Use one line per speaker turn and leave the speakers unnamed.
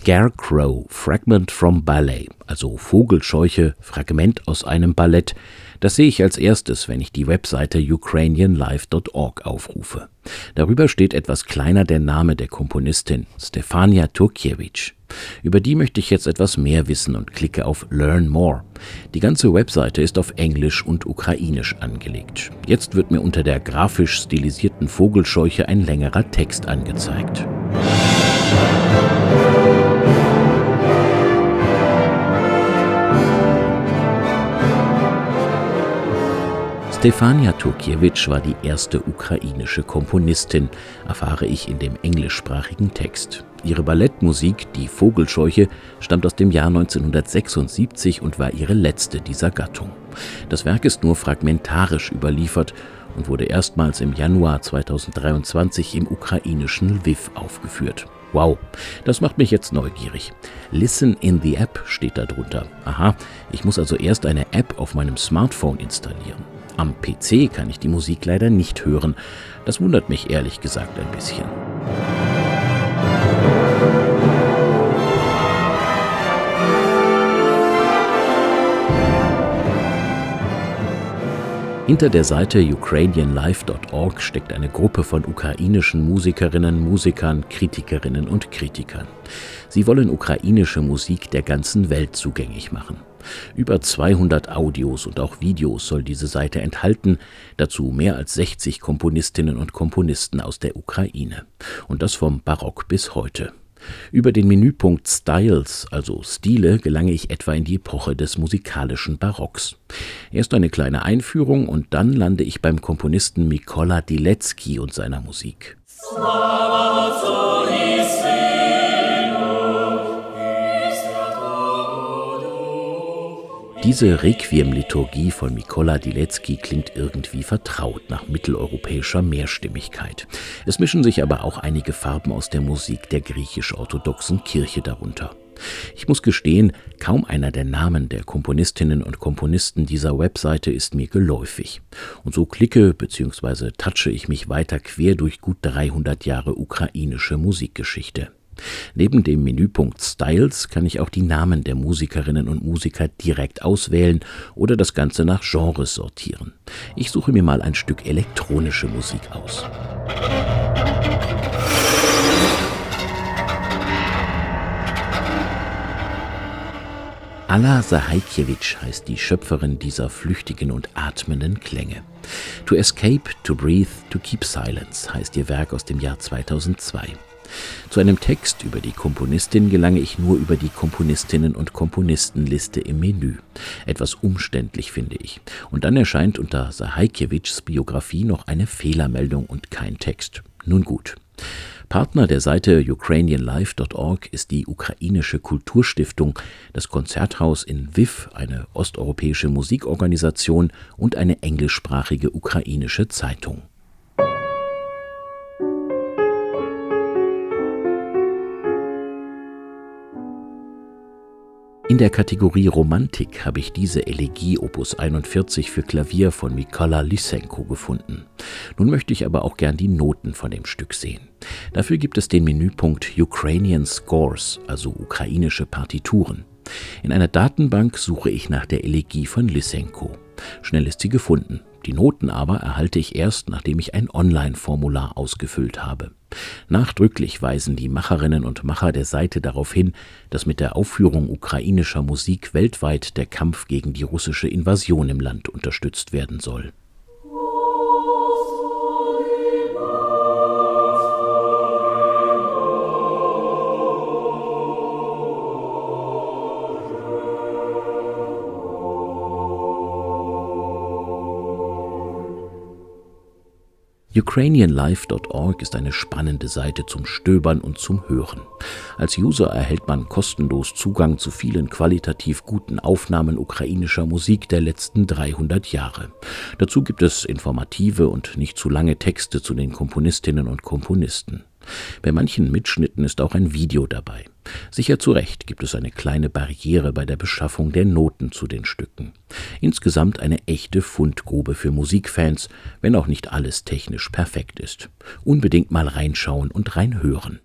Scarecrow Fragment from Ballet, also Vogelscheuche, Fragment aus einem Ballett, das sehe ich als erstes, wenn ich die Webseite ukrainianlife.org aufrufe. Darüber steht etwas kleiner der Name der Komponistin, Stefania Turkiewicz. Über die möchte ich jetzt etwas mehr wissen und klicke auf Learn More. Die ganze Webseite ist auf Englisch und Ukrainisch angelegt. Jetzt wird mir unter der grafisch stilisierten Vogelscheuche ein längerer Text angezeigt. Stefania Turkiewicz war die erste ukrainische Komponistin, erfahre ich in dem englischsprachigen Text. Ihre Ballettmusik, die Vogelscheuche, stammt aus dem Jahr 1976 und war ihre letzte dieser Gattung. Das Werk ist nur fragmentarisch überliefert und wurde erstmals im Januar 2023 im ukrainischen Lviv aufgeführt. Wow, das macht mich jetzt neugierig. Listen in the App steht da drunter. Aha, ich muss also erst eine App auf meinem Smartphone installieren. Am PC kann ich die Musik leider nicht hören. Das wundert mich ehrlich gesagt ein bisschen. Hinter der Seite ukrainianlife.org steckt eine Gruppe von ukrainischen Musikerinnen, Musikern, Kritikerinnen und Kritikern. Sie wollen ukrainische Musik der ganzen Welt zugänglich machen. Über 200 Audios und auch Videos soll diese Seite enthalten, dazu mehr als 60 Komponistinnen und Komponisten aus der Ukraine. Und das vom Barock bis heute. Über den Menüpunkt Styles, also Stile, gelange ich etwa in die Epoche des musikalischen Barocks. Erst eine kleine Einführung und dann lande ich beim Komponisten Mikola Dilecki und seiner Musik. Diese Requiem-Liturgie von Mikola Dilecki klingt irgendwie vertraut nach mitteleuropäischer Mehrstimmigkeit. Es mischen sich aber auch einige Farben aus der Musik der griechisch-orthodoxen Kirche darunter. Ich muss gestehen, kaum einer der Namen der Komponistinnen und Komponisten dieser Webseite ist mir geläufig. Und so klicke bzw. touche ich mich weiter quer durch gut 300 Jahre ukrainische Musikgeschichte. Neben dem Menüpunkt Styles kann ich auch die Namen der Musikerinnen und Musiker direkt auswählen oder das Ganze nach Genres sortieren. Ich suche mir mal ein Stück elektronische Musik aus. Alla Sahajkiewicz heißt die Schöpferin dieser flüchtigen und atmenden Klänge. To Escape, to Breathe, to Keep Silence heißt ihr Werk aus dem Jahr 2002. Zu einem Text über die Komponistin gelange ich nur über die Komponistinnen und Komponistenliste im Menü. Etwas umständlich finde ich. Und dann erscheint unter Sahajkiewicz Biografie noch eine Fehlermeldung und kein Text. Nun gut. Partner der Seite ukrainianlife.org ist die ukrainische Kulturstiftung, das Konzerthaus in Viv, eine osteuropäische Musikorganisation und eine englischsprachige ukrainische Zeitung. In der Kategorie Romantik habe ich diese Elegie Opus 41 für Klavier von Mikola Lysenko gefunden. Nun möchte ich aber auch gern die Noten von dem Stück sehen. Dafür gibt es den Menüpunkt Ukrainian Scores, also ukrainische Partituren. In einer Datenbank suche ich nach der Elegie von Lysenko. Schnell ist sie gefunden. Die Noten aber erhalte ich erst, nachdem ich ein Online-Formular ausgefüllt habe. Nachdrücklich weisen die Macherinnen und Macher der Seite darauf hin, dass mit der Aufführung ukrainischer Musik weltweit der Kampf gegen die russische Invasion im Land unterstützt werden soll. Ukrainianlife.org ist eine spannende Seite zum Stöbern und zum Hören. Als User erhält man kostenlos Zugang zu vielen qualitativ guten Aufnahmen ukrainischer Musik der letzten 300 Jahre. Dazu gibt es informative und nicht zu lange Texte zu den Komponistinnen und Komponisten. Bei manchen Mitschnitten ist auch ein Video dabei. Sicher zu Recht gibt es eine kleine Barriere bei der Beschaffung der Noten zu den Stücken. Insgesamt eine echte Fundgrube für Musikfans, wenn auch nicht alles technisch perfekt ist. Unbedingt mal reinschauen und reinhören.